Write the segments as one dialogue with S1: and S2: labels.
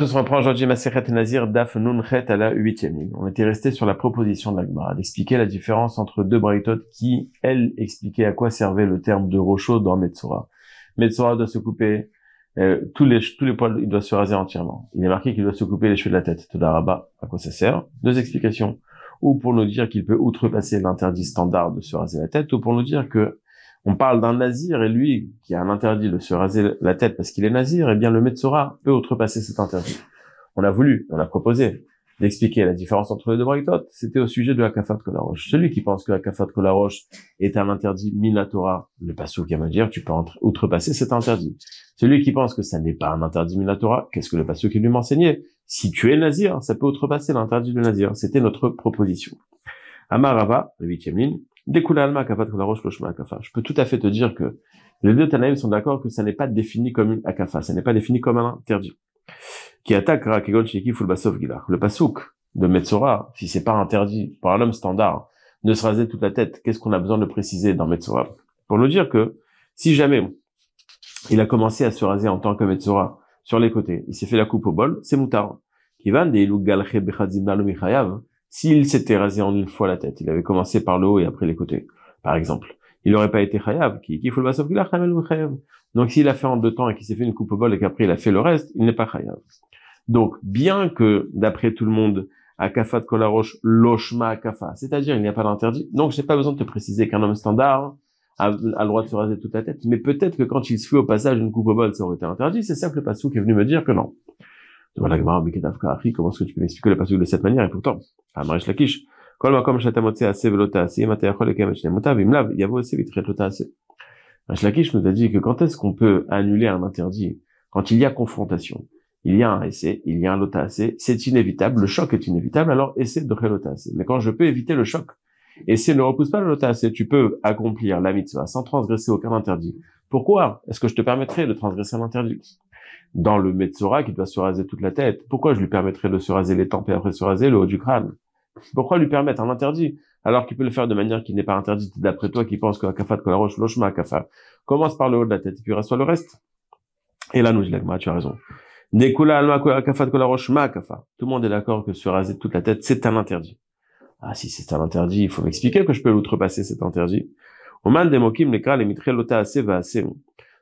S1: On aujourd'hui à la huitième. On était resté sur la proposition de l'Agmara d'expliquer la différence entre deux braïtotes qui, elles, expliquaient à quoi servait le terme de rocho dans Metzora. Metzora doit se couper, euh, tous les, tous les poils, il doit se raser entièrement. Il est marqué qu'il doit se couper les cheveux de la tête. Tout rabat, à quoi ça sert? Deux explications. Ou pour nous dire qu'il peut outrepasser l'interdit standard de se raser la tête, ou pour nous dire que on parle d'un nazir et lui qui a un interdit de se raser la tête parce qu'il est nazir, eh bien le Metzora peut outrepasser cet interdit. On a voulu, on a proposé d'expliquer la différence entre les deux braïtotes. C'était au sujet de la kafat kolarosh. Celui qui pense que la kafat kolarosh est un interdit minatora, le passou qui va dire tu peux outrepasser cet interdit. Celui qui pense que ça n'est pas un interdit minatora, qu'est-ce que le passou qui lui m'enseignait Si tu es nazir, ça peut outrepasser l'interdit du nazir. C'était notre proposition. Amarava, la huitième ligne, je peux tout à fait te dire que les deux Tanaïm sont d'accord que ça n'est pas défini comme une akafa, ça n'est pas défini comme un interdit. Qui attaque Le pasouk de Metzora, si c'est pas interdit par un homme standard, de se raser toute la tête, qu'est-ce qu'on a besoin de préciser dans Metzora? Pour nous dire que si jamais il a commencé à se raser en tant que Metzora sur les côtés, il s'est fait la coupe au bol, c'est de s'il s'était rasé en une fois la tête, il avait commencé par le haut et après les côtés, par exemple, il n'aurait pas été chayav, le Donc s'il a fait en deux temps et qu'il s'est fait une coupe au bol et qu'après il a fait le reste, il n'est pas chayav. Donc, bien que, d'après tout le monde, akafat kolarosh loshma akafa, c'est-à-dire il n'y a pas d'interdit, donc j'ai pas besoin de te préciser qu'un homme standard a, le droit de se raser toute la tête, mais peut-être que quand il se fait au passage une coupe au bol, ça aurait été interdit, c'est ça que le passou qui est venu me dire que non. Voilà, Gemara, Akhi, comment est-ce que tu peux m'expliquer le passage de cette manière? Et pourtant, à Marish Lakish, Kol makom shatamotse ase velota ase, matayachol ekem yavo ase vitret lota. Marish Lakish nous a dit que quand est-ce qu'on peut annuler un interdit? Quand il y a confrontation. Il y a un essai, il y a un lota c'est inévitable, le choc est inévitable, alors essaie de lota assez. Mais quand je peux éviter le choc, et c'est ne repousse pas le lota tu peux accomplir la mitzvah sans transgresser aucun interdit. Pourquoi est-ce que je te permettrais de transgresser l'interdit dans le Metzora qui doit se raser toute la tête. Pourquoi je lui permettrais de se raser les tempes et après se raser le haut du crâne? Pourquoi lui permettre un interdit? Alors qu'il peut le faire de manière qui n'est pas interdite d'après toi qui pense que la kafat que la roche lochma kafa commence par le haut de la tête et puis reçoit le reste Et là nous tu as raison. Tout le monde est d'accord que se raser toute la tête c'est un interdit. Ah si c'est un interdit, il faut m'expliquer que je peux l'outrepasser cet interdit. Va.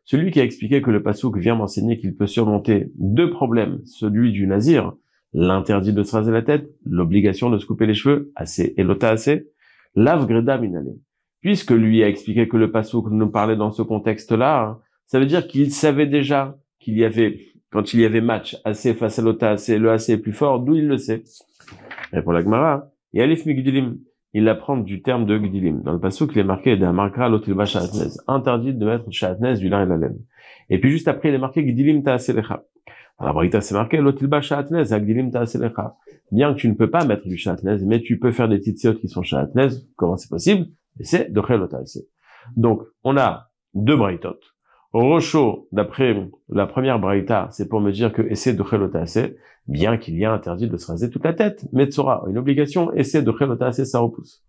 S1: Celui qui a expliqué que le pasouk vient m'enseigner qu'il peut surmonter deux problèmes, celui du nazir, l'interdit de se raser la tête, l'obligation de se couper les cheveux, assez et l'ota assez, l'avgreda minale. Puisque lui a expliqué que le pasouk nous parlait dans ce contexte-là, ça veut dire qu'il savait déjà qu'il y avait, quand il y avait match assez face à l'ota assez, le assez est plus fort, d'où il le sait. Et pour la Gemara, et Alif Migdilim, il apprend du terme de Gdilim. Dans le passage, il est marqué d'un marquera l'otilba shatnez. Interdit de mettre shatnez du lin et la laine. Et puis juste après, il est marqué Gdilim ta'aselecha. Dans la Brita, c'est marqué l'otilba shatnez, Gdilim ta'aselecha. Bien que tu ne peux pas mettre du shatnez, mais tu peux faire des petites siotes qui sont shatnez. Comment c'est possible? Et c'est de Donc, on a deux braïtot. Rocho, d'après la première braïta, c'est pour me dire que essaie de chelotase, bien qu'il y ait interdit de se raser toute la tête. Metzora, une obligation, essaie de chelotase, ça repousse.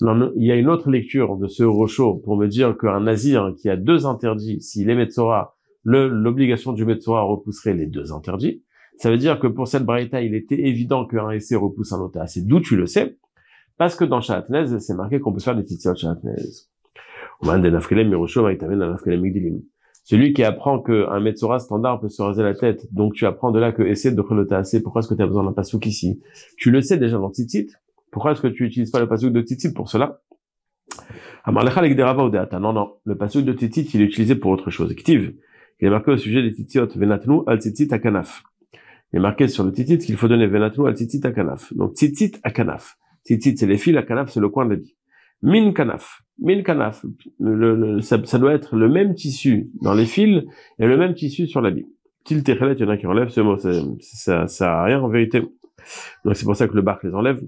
S1: Il y a une autre lecture de ce Rocho pour me dire qu'un nazir qui a deux interdits, s'il est Metzora, l'obligation du Metzora repousserait les deux interdits. Ça veut dire que pour cette braïta, il était évident qu'un essai repousse un autre. D'où tu le sais? Parce que dans Shahatnez, c'est marqué qu'on peut faire des petites Shahatnez. Celui qui apprend qu'un Metzora standard peut se raser la tête, donc tu apprends de là que essaie de assez. pourquoi est-ce que tu as besoin d'un pasouk ici Tu le sais déjà dans Tzitzit, pourquoi est-ce que tu n'utilises pas le pasouk de Tzitzit pour cela? Non, non, le pasouk de Tzitzit, il est utilisé pour autre chose. Il est marqué au sujet des Tzitziot, Venatnu al Tzitzit akanaf. Il est marqué sur le Tzitzit qu'il faut donner Venatnu al Tzitzit akanaf. Donc Tzitzit akanaf. Tzitzit, c'est les fils, akanaf, c'est le coin de la vie. Min kanaf. Min kanaf. Le, ça, doit être le même tissu dans les fils et le même tissu sur l'habit. Til techelet, il y en a qui enlèvent ce mot, ça, ça, a rien en vérité. Donc c'est pour ça que le bar les enlève.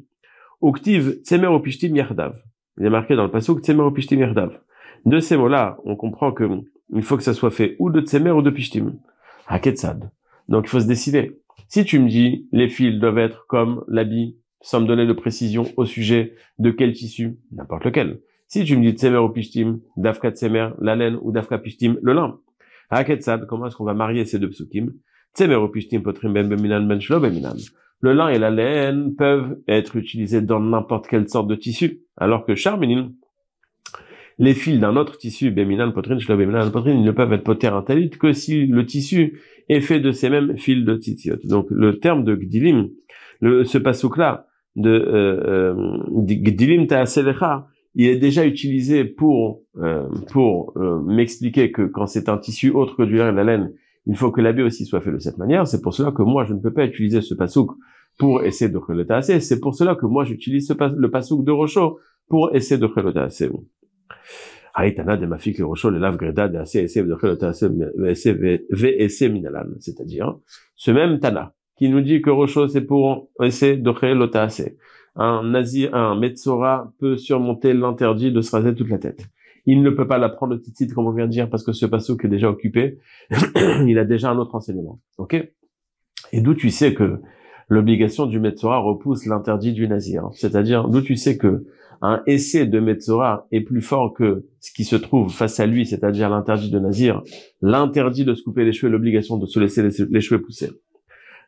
S1: Uktiv tsemer opishtim yardav. Il est marqué dans le passage tsemer opishtim yardav. De ces mots-là, on comprend que il faut que ça soit fait ou de tsemer ou de pishtim. Haketsad. Donc il faut se décider. Si tu me dis les fils doivent être comme l'habit sans me donner de précision au sujet de quel tissu, n'importe lequel. Si tu me dis tsemer ou pishtim, dafka tsemer, la laine ou dafka pishtim, le lin. Haketsad, comment est-ce qu'on va marier ces deux psukim? Potrim ben beminan ben shlo beminan. Le lin et la laine peuvent être utilisés dans n'importe quelle sorte de tissu, alors que charminin, les fils d'un autre tissu, beminan, potrin, shlo beminan, potrin, ils ne peuvent être poter un talit que si le tissu est fait de ces mêmes fils de titiot. Donc le terme de gdilim, le, ce pasouk-là, de euh, euh, gdilim il est déjà utilisé pour euh, pour euh, m'expliquer que quand c'est un tissu autre que du lin et de la laine, il faut que l'habit aussi soit fait de cette manière. C'est pour cela que moi, je ne peux pas utiliser ce pasouk pour essayer de le assez. C'est pour cela que moi, j'utilise ce le pasouk de Rocho pour essayer de le assez. C'est-à-dire, ce même Tana, qui nous dit que Rocho, c'est pour essayer de le assez. Un nazir, un Metzora peut surmonter l'interdit de se raser toute la tête il ne peut pas l'apprendre de titre comme on vient de dire parce que ce qui est déjà occupé, il a déjà un autre enseignement. Ok? Et d'où tu sais que l'obligation du Metzora repousse l'interdit du Nazir C'est-à-dire d'où tu sais que un essai de Metzora est plus fort que ce qui se trouve face à lui, c'est-à-dire l'interdit de Nazir, l'interdit de se couper les cheveux, l'obligation de se laisser les cheveux pousser?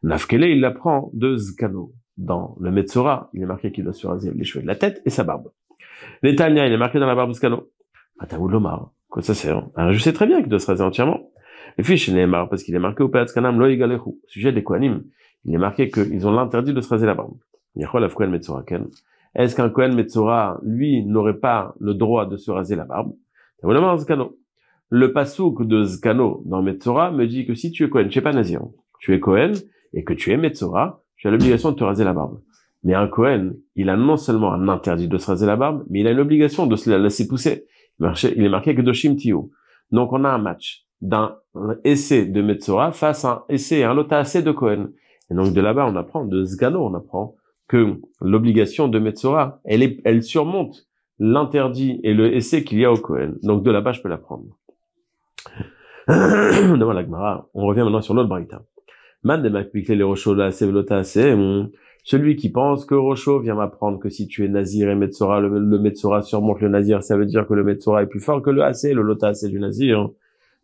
S1: Nafkele, il l'apprend de Zkano. Dans le Metzora, il est marqué qu'il doit se raser les cheveux de la tête et sa barbe. L'Etania, il est marqué dans la barbe de Zkano. Lomar. Quoi ça sert Alors, je sais très bien qu'il doit se raser entièrement. Le fiche Neymar, parce qu'il est marqué au Kanam lo Au sujet des Kohanim, il est marqué qu'ils ont l'interdit de se raser la barbe. Est-ce qu'un Kohen Metzora, lui, n'aurait pas le droit de se raser la barbe? Le pasouk de Zkano dans Metzora me dit que si tu es Kohen, tu es pas Nazir, tu es Kohen, et que tu es Metzora, tu as l'obligation de te raser la barbe. Mais un Kohen, il a non seulement un interdit de se raser la barbe, mais il a l'obligation de se la laisser pousser il est marqué que Doshim Tiyu. Donc on a un match d'un essai de Metzora face à un essai un autre essai de Cohen. Et donc de là-bas, on apprend, de Zgano, on apprend que l'obligation de Metzora, elle, est, elle surmonte l'interdit et le essai qu'il y a au Cohen. Donc de là-bas, je peux l'apprendre. La on revient maintenant sur l'autre braïta. Les celui qui pense que Rocho vient m'apprendre que si tu es Nazir et Metzora, le, le Metzora surmonte le Nazir, ça veut dire que le Metzora est plus fort que le AC, le Lota AC du Nazir.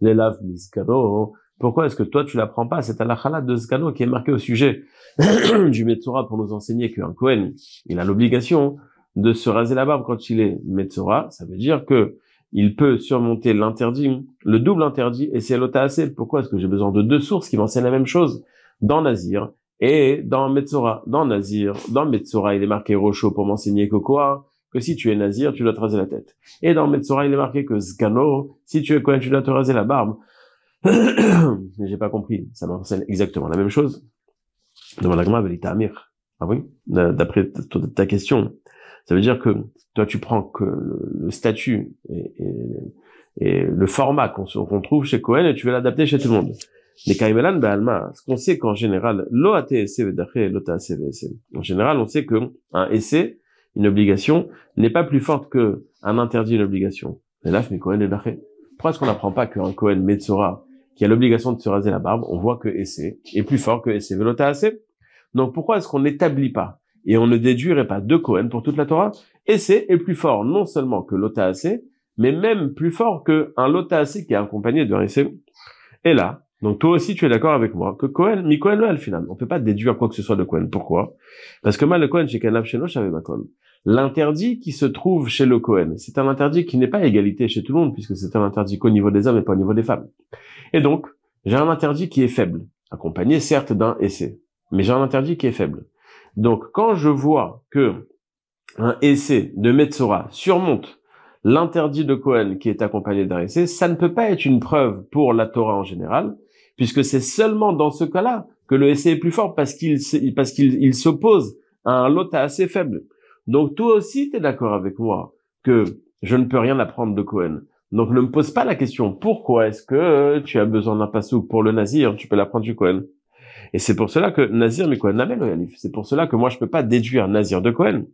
S1: L'élave Miskano. Pourquoi est-ce que toi tu l'apprends pas? C'est à la de Skano qui est marqué au sujet du Metzora pour nous enseigner qu'un Kohen, il a l'obligation de se raser la barbe quand il est Metzora. Ça veut dire que il peut surmonter l'interdit, le double interdit, et c'est Lota AC. Pourquoi? Est-ce que j'ai besoin de deux sources qui m'enseignent la même chose dans Nazir et dans Metzora, dans Nazir, dans Metzora, il est marqué Rocho pour m'enseigner quoi Que si tu es Nazir, tu dois te raser la tête. Et dans Metzora, il est marqué que Zgano, si tu es quoi, tu dois te raser la barbe. Mais j'ai pas compris. Ça m'enseigne exactement la même chose. Ah oui? D'après ta question. Ça veut dire que toi, tu prends que le, statut et, et, le format qu'on trouve chez Cohen et tu veux l'adapter chez tout le monde. Les ce qu'on sait qu'en général, en général, on sait que un essai, une obligation, n'est pas plus forte que un interdit, une obligation. Mais là, Pourquoi est-ce qu'on n'apprend pas qu'un Kohen Metzora, qui a l'obligation de se raser la barbe, on voit que essai est plus fort que essai. Donc pourquoi est-ce qu'on n'établit pas et on ne déduirait pas de Kohen pour toute la Torah Essai est plus fort non seulement que l'otaase, mais même plus fort que un lotaase qui est accompagné d'un essai. Et là, donc toi aussi tu es d'accord avec moi que Cohen, mi Cohen le final, on peut pas déduire quoi que ce soit de Cohen. Pourquoi? Parce que mal le Cohen chez Kanab chez j'avais L'interdit qui se trouve chez le Cohen, c'est un interdit qui n'est pas égalité chez tout le monde puisque c'est un interdit qu'au niveau des hommes et pas au niveau des femmes. Et donc j'ai un interdit qui est faible, accompagné certes d'un essai, mais j'ai un interdit qui est faible. Donc quand je vois que un essai de Metzora surmonte l'interdit de Cohen qui est accompagné d'un essai, ça ne peut pas être une preuve pour la Torah en général, puisque c'est seulement dans ce cas-là que le essai est plus fort parce qu'il s'oppose à un lot assez faible. Donc toi aussi, tu es d'accord avec moi que je ne peux rien apprendre de Cohen. Donc ne me pose pas la question pourquoi est-ce que tu as besoin d'un pasouk pour le nazir, tu peux l'apprendre du Cohen? Et c'est pour cela que Nazir mais Cohen C'est pour cela que moi je peux pas déduire Nazir de Cohen.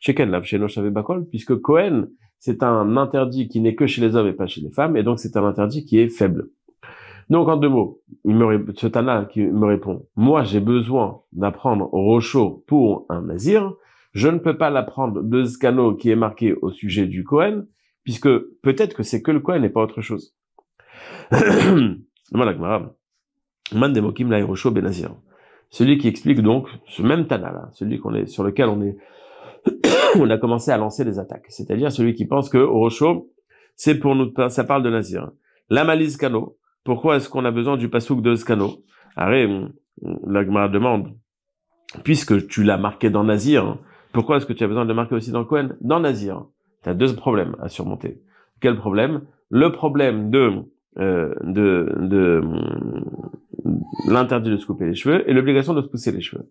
S1: Chez Ken chez Bakol, puisque Cohen, c'est un interdit qui n'est que chez les hommes et pas chez les femmes, et donc c'est un interdit qui est faible. Donc en deux mots, il me, ce Tana qui me répond, moi j'ai besoin d'apprendre Rocho pour un nazir, je ne peux pas l'apprendre de Zkano qui est marqué au sujet du Cohen, puisque peut-être que c'est que le Cohen et pas autre chose. Man Demokim Lairosho Benazir. Celui qui explique donc ce même Tana là, celui qu'on est, sur lequel on est, on a commencé à lancer des attaques. C'est-à-dire celui qui pense que Orosho, c'est pour nous, ça parle de Nazir. La malise Kano. Pourquoi est-ce qu'on a besoin du pasouk de Skano? Arrête, l'agma demande, puisque tu l'as marqué dans Nazir, pourquoi est-ce que tu as besoin de le marquer aussi dans Cohen? Dans Nazir. Tu as deux problèmes à surmonter. Quel problème? Le problème de, euh, de, de, l'interdit de se couper les cheveux et l'obligation de se pousser les cheveux.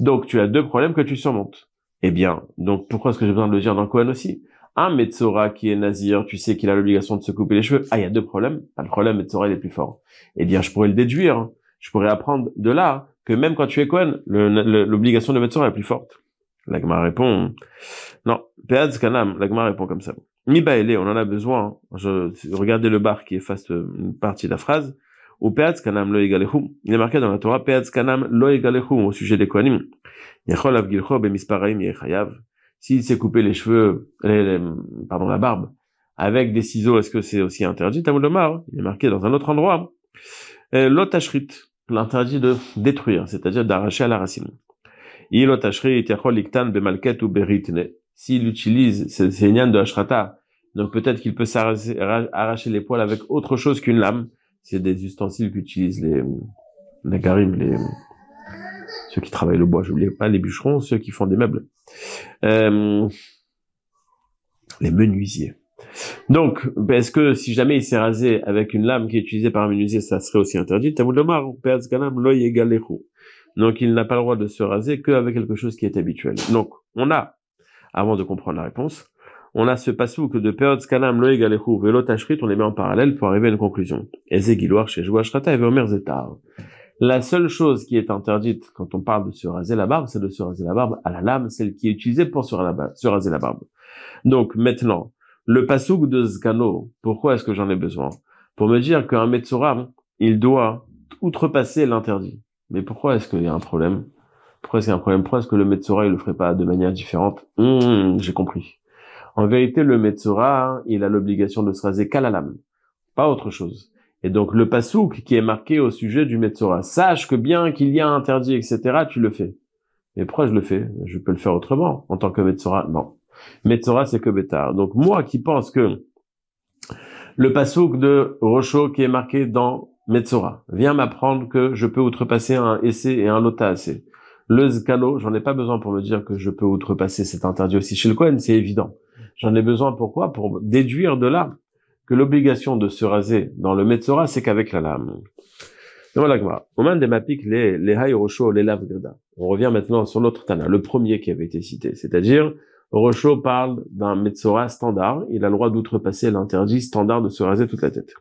S1: Donc, tu as deux problèmes que tu surmontes. Eh bien, donc pourquoi est-ce que j'ai besoin de le dire dans Cohen aussi? Un Metzora qui est nazir, tu sais qu'il a l'obligation de se couper les cheveux. Ah, il y a deux problèmes. Pas le problème, Metzora, il est plus fort. Eh bien, je pourrais le déduire. Je pourrais apprendre de là que même quand tu es Cohen, l'obligation de Metzora est plus forte. L'agma répond, non, Peaz Kanam, l'agma répond comme ça. Mibaele, on en a besoin. Je, regardez le bar qui efface une partie de la phrase. Ou Peaz Kanam lo Il est marqué dans la Torah, Peaz Kanam lo au sujet des Kohanim. Yechol avgilcho yechayav. S'il s'est coupé les cheveux, pardon, la barbe, avec des ciseaux, est-ce que c'est aussi interdit? Tamulomar, il est marqué dans un autre endroit. Euh, L'otashrit, l'interdit de détruire, c'est-à-dire d'arracher à la racine. Il ou beritne. S'il utilise ces de Ashrata, donc peut-être qu'il peut s'arracher les poils avec autre chose qu'une lame. C'est des ustensiles qu'utilisent les, les garim, les, ceux qui travaillent le bois, je pas les bûcherons, ceux qui font des meubles. Euh, les menuisiers. Donc, est-ce que si jamais il s'est rasé avec une lame qui est utilisée par un menuisier, ça serait aussi interdit? Donc il n'a pas le droit de se raser qu'avec quelque chose qui est habituel. Donc on a, avant de comprendre la réponse, on a ce que de Peod Skanam Loeg Alechu Velo on les met en parallèle pour arriver à une conclusion. La seule chose qui est interdite quand on parle de se raser la barbe, c'est de se raser la barbe à la lame, celle qui est utilisée pour se raser la barbe. Donc maintenant, le pasouk de Zgano, pourquoi est-ce que j'en ai besoin? Pour me dire qu'un Metsura, il doit outrepasser l'interdit. Mais pourquoi est-ce qu'il y a un problème? Pourquoi est-ce qu'il y a un problème? Pourquoi est-ce que le Metsora, il le ferait pas de manière différente? Hum, J'ai compris. En vérité, le Metsora, il a l'obligation de se raser qu'à la lame, pas autre chose. Et donc, le pasouk qui est marqué au sujet du Metsora, sache que bien qu'il y a interdit, etc., tu le fais. Mais pourquoi je le fais? Je peux le faire autrement, en tant que Metsora Non. Metsora, c'est que Bétar. Donc, moi qui pense que le pasouk de Rocho qui est marqué dans Metzora, viens m'apprendre que je peux outrepasser un essai et un lota essai. Le zkalo, j'en ai pas besoin pour me dire que je peux outrepasser cet interdit aussi chez le Kohen, c'est évident. J'en ai besoin pourquoi Pour déduire de là que l'obligation de se raser dans le Metzora, c'est qu'avec la lame. Les On revient maintenant sur l'autre Tana, le premier qui avait été cité, c'est-à-dire Rocho parle d'un Metzora standard, il a le droit d'outrepasser l'interdit standard de se raser toute la tête.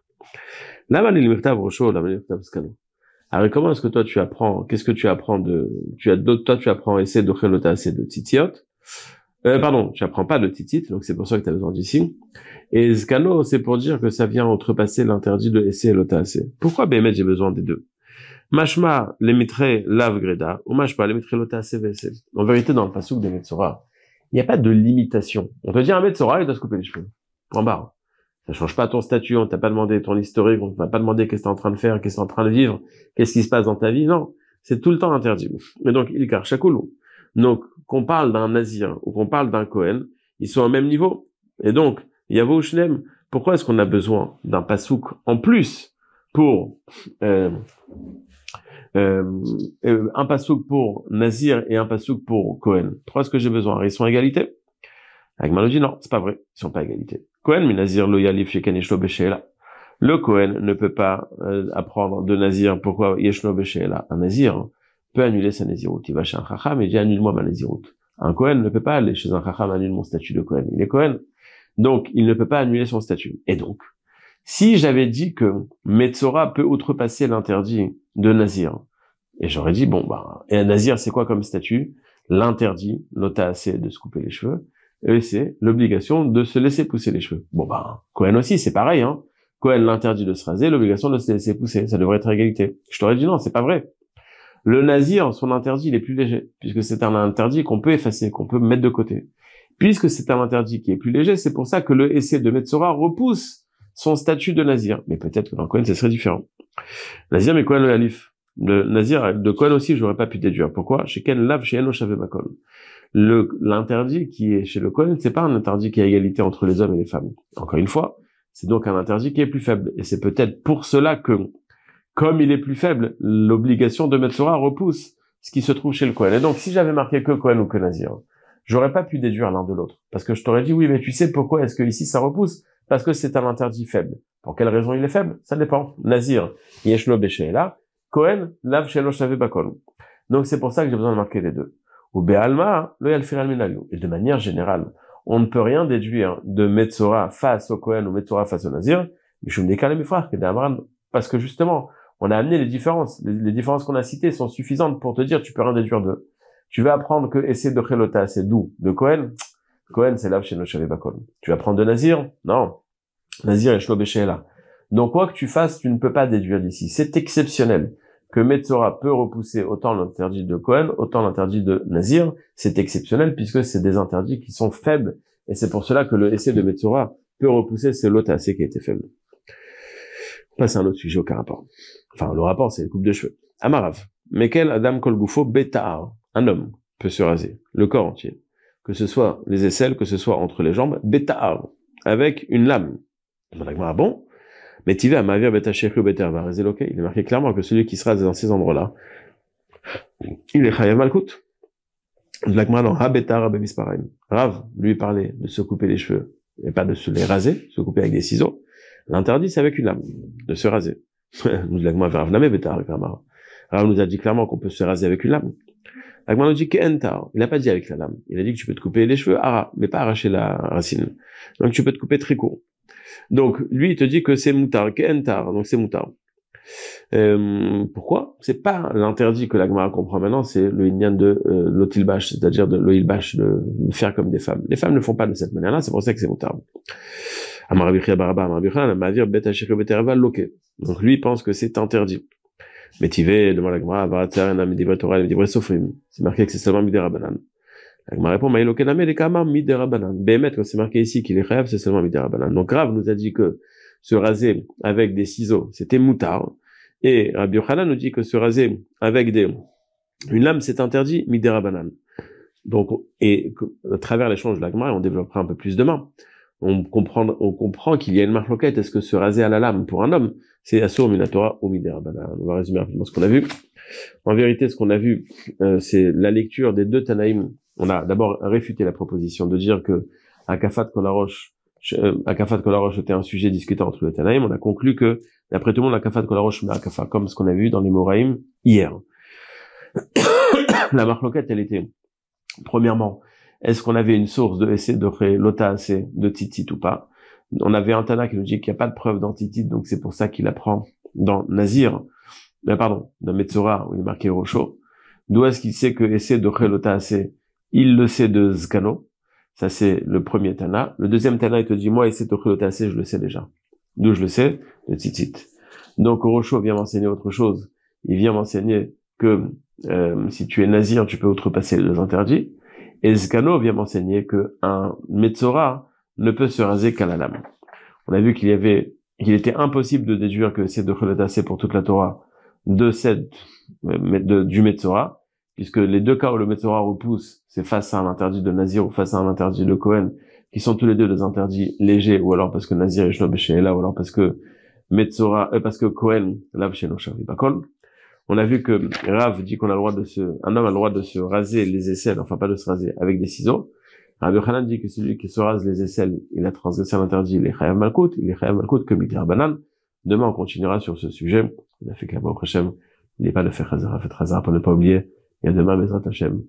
S1: Alors comment est-ce que toi tu apprends Qu'est-ce que tu apprends de Tu as toi tu apprends essayer de chelota de titiot. Euh, pardon, tu apprends pas de titit, donc c'est pour ça que tu as besoin d'ici. Et Scano, c'est pour dire que ça vient outrepasser l'interdit de essai et assez. Pourquoi Bémet j'ai besoin des deux? Mashma l'émettrait lave greda, ou mashma l'émettrait lota VSL. En vérité, dans le pasouk des Metsora, il n'y a pas de limitation. On te dit un Metsora, il doit se couper les cheveux. Point barre. Ça change pas ton statut, on t'a pas demandé ton historique, on t'a pas demandé qu'est-ce que t'es en train de faire, qu'est-ce que t'es en train de vivre, qu'est-ce qui se passe dans ta vie, non. C'est tout le temps interdit. Mais donc, il chakoulou. Donc, qu'on parle d'un nazir ou qu'on parle d'un Cohen, ils sont au même niveau. Et donc, Yavo Shnem, pourquoi est-ce qu'on a besoin d'un pasouk en plus pour euh, euh, euh un pasouk pour Nazir et un pasouk pour Cohen Pourquoi est-ce que j'ai besoin Ils sont à égalité? Agman dit non, c'est pas vrai, ils sont pas à égalité. Yalif Le Cohen ne peut pas euh, apprendre de Nazir pourquoi yeshlo beshela. Un Nazir peut annuler sa Nazirut. Il va chez un Chacham et dit annule-moi ma Nazirut. Un Cohen ne peut pas aller chez un Chacham annule mon statut de Cohen. Il est Cohen. Donc, il ne peut pas annuler son statut. Et donc, si j'avais dit que Metzora peut outrepasser l'interdit de Nazir, et j'aurais dit, bon, bah, et un Nazir, c'est quoi comme statut? L'interdit, l'ota assez de se couper les cheveux, et c'est l'obligation de se laisser pousser les cheveux. Bon ben, Cohen aussi, c'est pareil, hein. Cohen l'interdit de se raser, l'obligation de se laisser pousser. Ça devrait être égalité. Je t'aurais dit non, c'est pas vrai. Le nazir, son interdit, il est plus léger, puisque c'est un interdit qu'on peut effacer, qu'on peut mettre de côté. Puisque c'est un interdit qui est plus léger, c'est pour ça que le essai de Metzora repousse son statut de nazir. Mais peut-être que dans Cohen, ce serait différent. Nazir, mais Cohen le Alif. Le nazir de Cohen aussi, j'aurais pas pu déduire. Pourquoi? Chez Ken Lav, chez Eno Bakol. Le, l'interdit qui est chez le Cohen, c'est pas un interdit qui a égalité entre les hommes et les femmes. Encore une fois, c'est donc un interdit qui est plus faible. Et c'est peut-être pour cela que, comme il est plus faible, l'obligation de Metzora repousse ce qui se trouve chez le Cohen. Et donc, si j'avais marqué que Cohen ou que Nazir, j'aurais pas pu déduire l'un de l'autre. Parce que je t'aurais dit, oui, mais tu sais pourquoi est-ce que ici ça repousse? Parce que c'est un interdit faible. Pour quelle raison il est faible? Ça dépend. Nazir, Yeshlo là. Cohen, Lav Bakol. Donc, c'est pour ça que j'ai besoin de marquer les deux. Ou Be'alma, le Yalfir Et de manière générale, on ne peut rien déduire de Metzora face au Cohen ou Metzora face au Nazir, parce que justement, on a amené les différences. Les, différences qu'on a citées sont suffisantes pour te dire tu peux rien déduire d'eux. Tu vas apprendre que essayer de Chelota, c'est d'où De Cohen Cohen, c'est là chez nos Bakol. Tu vas apprendre de Nazir? Non. Nazir et Shlo là. Donc quoi que tu fasses, tu ne peux pas déduire d'ici. C'est exceptionnel que Metzora peut repousser autant l'interdit de Cohen, autant l'interdit de Nazir, c'est exceptionnel puisque c'est des interdits qui sont faibles. Et c'est pour cela que le essai de Metzora peut repousser ce lot assez qui était faible. Là, c'est un autre sujet, aucun rapport. Enfin, le rapport, c'est les coupes de cheveux. Amarav. Mekel Adam Kolgufo Betar. Un homme peut se raser, le corps entier. Que ce soit les aisselles, que ce soit entre les jambes, Betar. Avec une lame. Ah bon? Mais tu vas, Mavir Betachekhu Beterva, il est marqué clairement que celui qui sera dans ces endroits-là, il est Chayav Habetar Rav lui parlait de se couper les cheveux, et pas de se les raser, se couper avec des ciseaux. L'interdit, c'est avec une lame, de se raser. nous, Rav Rav nous a dit clairement qu'on peut se raser avec une lame. L'Agma nous dit qu'entar. Il n'a pas dit avec la lame. Il a dit que tu peux te couper les cheveux, mais pas arracher la racine. Donc tu peux te couper très court. Donc, lui, il te dit que c'est moutar, qu'entar, donc c'est moutar. Euh, pourquoi? C'est pas l'interdit que l'agmara comprend maintenant, c'est le inyan de euh, l'otilbash, c'est-à-dire de l'oilbash, de, faire comme des femmes. Les femmes ne font pas de cette manière-là, c'est pour ça que c'est moutar. Donc lui pense que c'est interdit. Mais la Gemara, c'est marqué que c'est seulement midirabanan. Répond, Bémet, quand c'est marqué ici qu'il est rêve, c'est seulement midirabanan. Donc Rav nous a dit que se raser avec des ciseaux, c'était moutard. Et Rabbi Yochanan nous dit que se raser avec des, une lame, c'est interdit, midirabanan. Donc, et à travers l'échange de la Gemara, on développera un peu plus demain. On comprend, on comprend qu'il y a une marque loquette. Est-ce que se raser à la lame pour un homme, c'est assur minatora ou midirabanan? On va résumer rapidement ce qu'on a vu. En vérité, ce qu'on a vu, euh, c'est la lecture des deux Tanaïm on a d'abord réfuté la proposition de dire que Akafat Kolaroche, euh, Akafat Kolaroche était un sujet discuté entre les Tanaïm. On a conclu que, d'après tout le monde, Akafat Kolaroche mais Akafa, comme ce qu'on a vu dans les Moraïm hier. la marque loquette, elle était, premièrement, est-ce qu'on avait une source de essai de lota assez de titit ou pas? On avait un Tana qui nous dit qu'il n'y a pas de preuve d'antitit, donc c'est pour ça qu'il apprend dans Nazir, euh, pardon, dans Metzora, où il est marqué Rocho. D'où est-ce qu'il sait que essai de lota assez il le sait de Zkano. Ça, c'est le premier Tana. Le deuxième Tana, il te dit, moi, et c'est assez, je le sais déjà. D'où je le sais? De Tzitzit. Donc, Rocho vient m'enseigner autre chose. Il vient m'enseigner que euh, si tu es nazir, tu peux outrepasser les interdits. Et Zkano vient m'enseigner que un Metzora ne peut se raser qu'à la lame. On a vu qu'il y avait, qu'il était impossible de déduire que c'est de pour toute la Torah de cette, euh, du Metzora, puisque les deux cas où le Metzora repousse, c'est face à un interdit de Nazir ou face à un interdit de Cohen, qui sont tous les deux des interdits légers, ou alors parce que Nazir est là, ou alors parce que Metzora, euh, parce que Cohen lave chez Bakol. On a vu que Rav dit qu'on a le droit de se, un homme a le droit de se raser les aisselles, enfin pas de se raser avec des ciseaux. Rabbi Hanan dit que celui qui se rase les aisselles, il a transgressé l'interdit, il est Chayav Malkout, il est Chayav Malkout que Midir Banan. Demain, on continuera sur ce sujet. On a fait qu'à prochaine, il n'est pas de faire Chazara pour ne pas oublier. Et à demain, Bezrat Hashem,